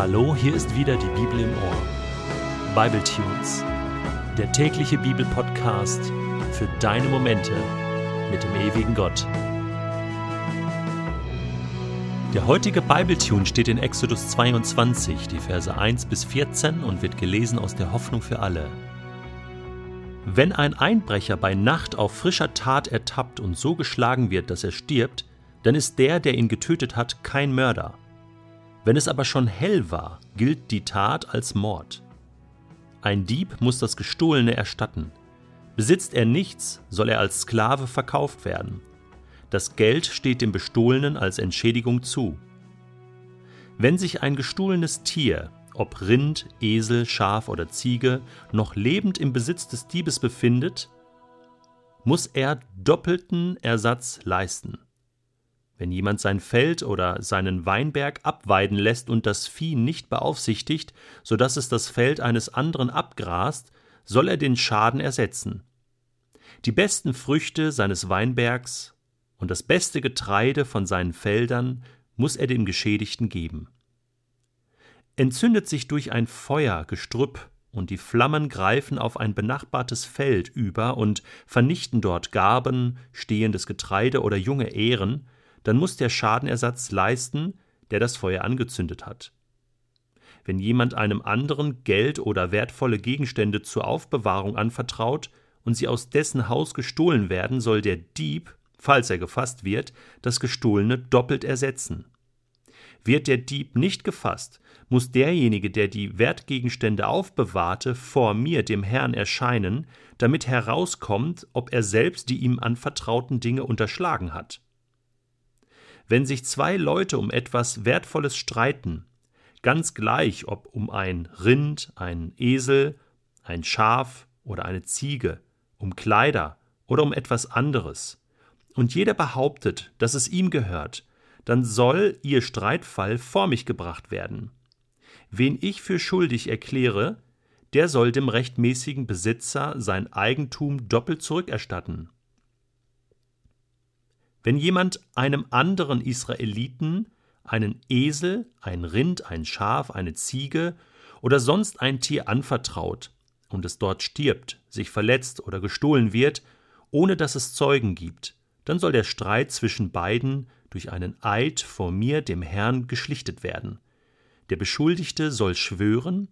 Hallo, hier ist wieder die Bibel im Ohr. Bible Tunes, der tägliche Bibelpodcast für deine Momente mit dem ewigen Gott. Der heutige Bible Tune steht in Exodus 22, die Verse 1 bis 14 und wird gelesen aus der Hoffnung für alle. Wenn ein Einbrecher bei Nacht auf frischer Tat ertappt und so geschlagen wird, dass er stirbt, dann ist der, der ihn getötet hat, kein Mörder. Wenn es aber schon hell war, gilt die Tat als Mord. Ein Dieb muss das Gestohlene erstatten. Besitzt er nichts, soll er als Sklave verkauft werden. Das Geld steht dem Bestohlenen als Entschädigung zu. Wenn sich ein gestohlenes Tier, ob Rind, Esel, Schaf oder Ziege, noch lebend im Besitz des Diebes befindet, muss er doppelten Ersatz leisten. Wenn jemand sein Feld oder seinen Weinberg abweiden lässt und das Vieh nicht beaufsichtigt, so dass es das Feld eines anderen abgrast, soll er den Schaden ersetzen. Die besten Früchte seines Weinbergs und das beste Getreide von seinen Feldern muss er dem Geschädigten geben. Entzündet sich durch ein Feuer Gestrüpp und die Flammen greifen auf ein benachbartes Feld über und vernichten dort Garben, stehendes Getreide oder junge Ähren, dann muss der Schadenersatz leisten, der das Feuer angezündet hat. Wenn jemand einem anderen Geld oder wertvolle Gegenstände zur Aufbewahrung anvertraut und sie aus dessen Haus gestohlen werden, soll der Dieb, falls er gefasst wird, das Gestohlene doppelt ersetzen. Wird der Dieb nicht gefasst, muss derjenige, der die Wertgegenstände aufbewahrte, vor mir, dem Herrn, erscheinen, damit herauskommt, ob er selbst die ihm anvertrauten Dinge unterschlagen hat. Wenn sich zwei Leute um etwas Wertvolles streiten, ganz gleich ob um ein Rind, ein Esel, ein Schaf oder eine Ziege, um Kleider oder um etwas anderes, und jeder behauptet, dass es ihm gehört, dann soll ihr Streitfall vor mich gebracht werden. Wen ich für schuldig erkläre, der soll dem rechtmäßigen Besitzer sein Eigentum doppelt zurückerstatten. Wenn jemand einem anderen Israeliten einen Esel, ein Rind, ein Schaf, eine Ziege oder sonst ein Tier anvertraut und es dort stirbt, sich verletzt oder gestohlen wird, ohne dass es Zeugen gibt, dann soll der Streit zwischen beiden durch einen Eid vor mir, dem Herrn, geschlichtet werden. Der Beschuldigte soll schwören,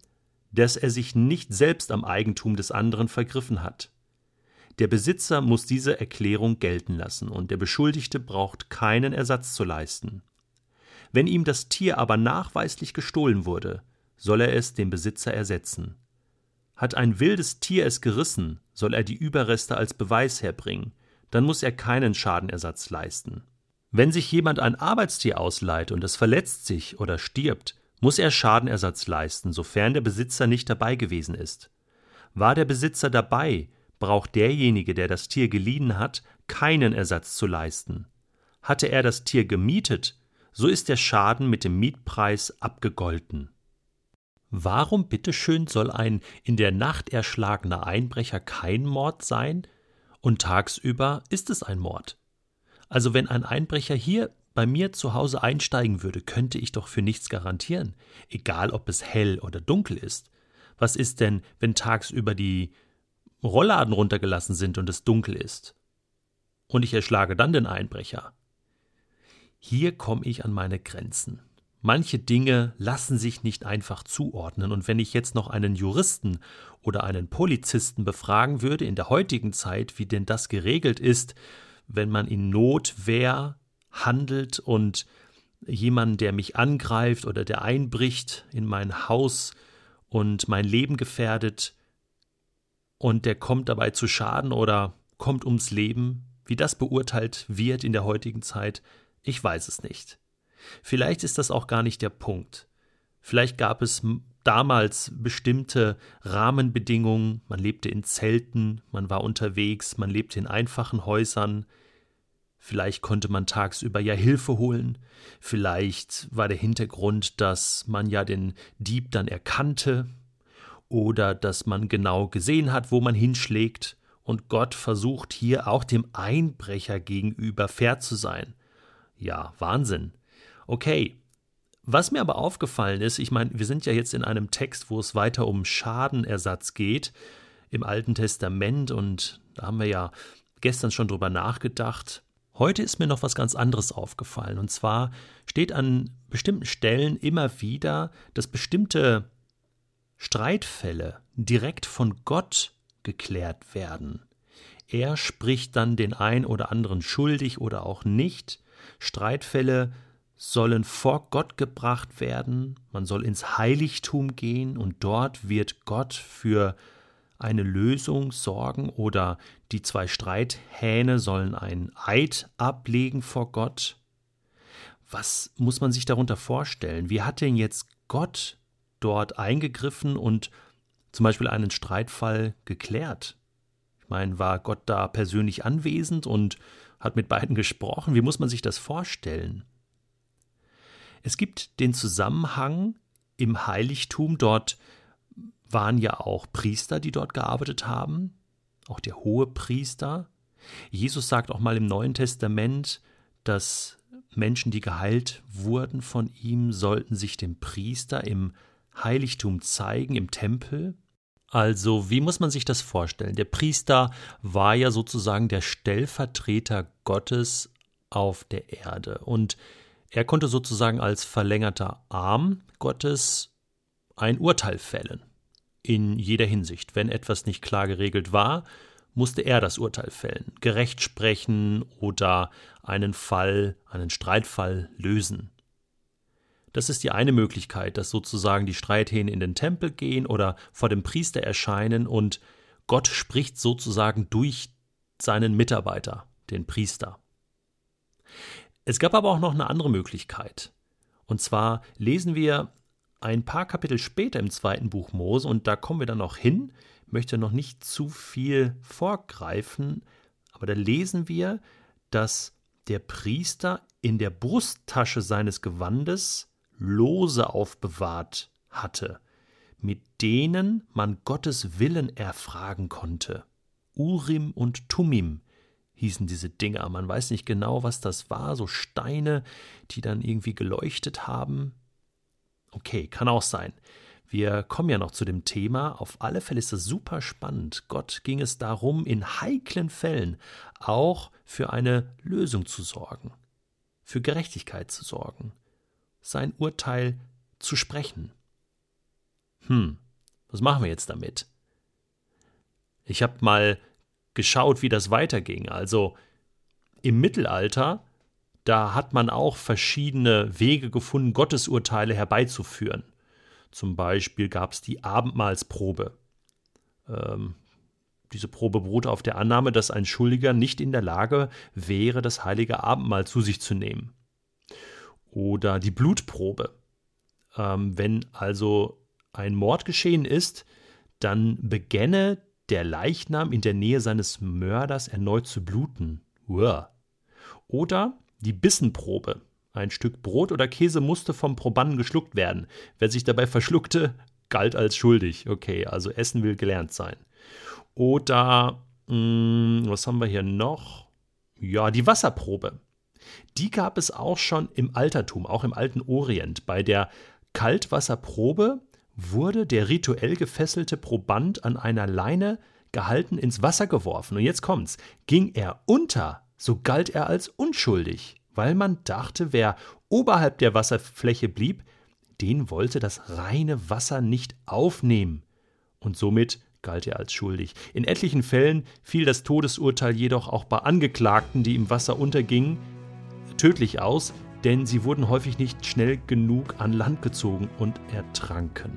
dass er sich nicht selbst am Eigentum des anderen vergriffen hat. Der Besitzer muss diese Erklärung gelten lassen und der Beschuldigte braucht keinen Ersatz zu leisten. Wenn ihm das Tier aber nachweislich gestohlen wurde, soll er es dem Besitzer ersetzen. Hat ein wildes Tier es gerissen, soll er die Überreste als Beweis herbringen, dann muss er keinen Schadenersatz leisten. Wenn sich jemand ein Arbeitstier ausleiht und es verletzt sich oder stirbt, muss er Schadenersatz leisten, sofern der Besitzer nicht dabei gewesen ist. War der Besitzer dabei, braucht derjenige, der das Tier geliehen hat, keinen Ersatz zu leisten. Hatte er das Tier gemietet, so ist der Schaden mit dem Mietpreis abgegolten. Warum bitteschön soll ein in der Nacht erschlagener Einbrecher kein Mord sein und tagsüber ist es ein Mord? Also wenn ein Einbrecher hier bei mir zu Hause einsteigen würde, könnte ich doch für nichts garantieren, egal ob es hell oder dunkel ist. Was ist denn, wenn tagsüber die Rollladen runtergelassen sind und es dunkel ist. Und ich erschlage dann den Einbrecher. Hier komme ich an meine Grenzen. Manche Dinge lassen sich nicht einfach zuordnen, und wenn ich jetzt noch einen Juristen oder einen Polizisten befragen würde in der heutigen Zeit, wie denn das geregelt ist, wenn man in Notwehr handelt und jemanden, der mich angreift oder der einbricht in mein Haus und mein Leben gefährdet, und der kommt dabei zu Schaden oder kommt ums Leben, wie das beurteilt wird in der heutigen Zeit, ich weiß es nicht. Vielleicht ist das auch gar nicht der Punkt. Vielleicht gab es damals bestimmte Rahmenbedingungen, man lebte in Zelten, man war unterwegs, man lebte in einfachen Häusern, vielleicht konnte man tagsüber ja Hilfe holen, vielleicht war der Hintergrund, dass man ja den Dieb dann erkannte, oder dass man genau gesehen hat, wo man hinschlägt, und Gott versucht hier auch dem Einbrecher gegenüber fair zu sein. Ja, Wahnsinn. Okay, Was mir aber aufgefallen ist, ich meine, wir sind ja jetzt in einem Text, wo es weiter um Schadenersatz geht im Alten Testament und da haben wir ja gestern schon drüber nachgedacht. Heute ist mir noch was ganz anderes aufgefallen und zwar steht an bestimmten Stellen immer wieder, dass bestimmte Streitfälle direkt von Gott geklärt werden. Er spricht dann den ein oder anderen schuldig oder auch nicht. Streitfälle sollen vor Gott gebracht werden, man soll ins Heiligtum gehen und dort wird Gott für eine Lösung sorgen oder die zwei Streithähne sollen einen Eid ablegen vor Gott. Was muss man sich darunter vorstellen? Wie hat denn jetzt Gott dort eingegriffen und zum Beispiel einen Streitfall geklärt? Ich meine, war Gott da persönlich anwesend und hat mit beiden gesprochen? Wie muss man sich das vorstellen? Es gibt den Zusammenhang im Heiligtum, dort waren ja auch Priester, die dort gearbeitet haben, auch der hohe Priester. Jesus sagt auch mal im Neuen Testament, dass Menschen, die geheilt wurden von ihm, sollten sich dem Priester im Heiligtum zeigen, im Tempel. Also, wie muss man sich das vorstellen? Der Priester war ja sozusagen der Stellvertreter Gottes auf der Erde und er konnte sozusagen als verlängerter Arm Gottes ein Urteil fällen. In jeder Hinsicht. Wenn etwas nicht klar geregelt war, musste er das Urteil fällen, gerecht sprechen oder einen Fall, einen Streitfall lösen. Das ist die eine Möglichkeit, dass sozusagen die Streithähne in den Tempel gehen oder vor dem Priester erscheinen und Gott spricht sozusagen durch seinen Mitarbeiter, den Priester. Es gab aber auch noch eine andere Möglichkeit. Und zwar lesen wir ein paar Kapitel später im zweiten Buch Mose, und da kommen wir dann noch hin, ich möchte noch nicht zu viel vorgreifen, aber da lesen wir, dass der Priester in der Brusttasche seines Gewandes Lose aufbewahrt hatte, mit denen man Gottes Willen erfragen konnte. Urim und Tumim, hießen diese Dinger. Man weiß nicht genau, was das war, so Steine, die dann irgendwie geleuchtet haben. Okay, kann auch sein. Wir kommen ja noch zu dem Thema. Auf alle Fälle ist das super spannend. Gott ging es darum, in heiklen Fällen auch für eine Lösung zu sorgen, für Gerechtigkeit zu sorgen, sein Urteil zu sprechen. Hm, was machen wir jetzt damit? Ich habe mal geschaut, wie das weiterging. Also im Mittelalter, da hat man auch verschiedene Wege gefunden, Gottesurteile herbeizuführen. Zum Beispiel gab es die Abendmahlsprobe. Ähm, diese Probe beruhte auf der Annahme, dass ein Schuldiger nicht in der Lage wäre, das heilige Abendmahl zu sich zu nehmen. Oder die Blutprobe. Ähm, wenn also ein Mord geschehen ist, dann begänne der Leichnam in der Nähe seines Mörders erneut zu bluten. Uah. Oder die Bissenprobe. Ein Stück Brot oder Käse musste vom Probanden geschluckt werden. Wer sich dabei verschluckte, galt als schuldig. Okay, also Essen will gelernt sein. Oder, mh, hm, was haben wir hier noch? Ja, die Wasserprobe. Die gab es auch schon im Altertum, auch im alten Orient. Bei der Kaltwasserprobe wurde der rituell gefesselte Proband an einer Leine gehalten ins Wasser geworfen. Und jetzt kommt's. Ging er unter, so galt er als unschuldig, weil man dachte, wer oberhalb der Wasserfläche blieb, den wollte das reine Wasser nicht aufnehmen. Und somit galt er als schuldig. In etlichen Fällen fiel das Todesurteil jedoch auch bei Angeklagten, die im Wasser untergingen, tödlich aus, denn sie wurden häufig nicht schnell genug an Land gezogen und ertranken.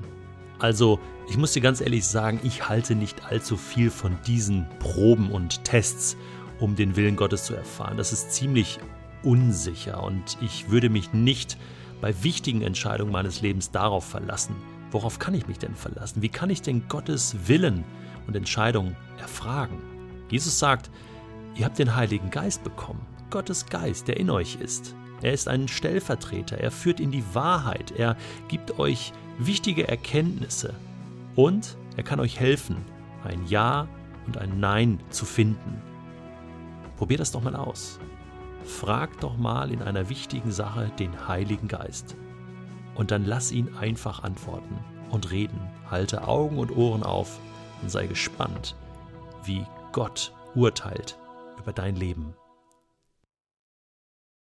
Also, ich muss dir ganz ehrlich sagen, ich halte nicht allzu viel von diesen Proben und Tests, um den Willen Gottes zu erfahren. Das ist ziemlich unsicher und ich würde mich nicht bei wichtigen Entscheidungen meines Lebens darauf verlassen. Worauf kann ich mich denn verlassen? Wie kann ich denn Gottes Willen und Entscheidungen erfragen? Jesus sagt, ihr habt den Heiligen Geist bekommen. Gottes Geist, der in euch ist. Er ist ein Stellvertreter, er führt in die Wahrheit, er gibt euch wichtige Erkenntnisse und er kann euch helfen, ein Ja und ein Nein zu finden. Probiert das doch mal aus. Fragt doch mal in einer wichtigen Sache den Heiligen Geist. Und dann lass ihn einfach antworten und reden. Halte Augen und Ohren auf und sei gespannt, wie Gott urteilt über dein Leben.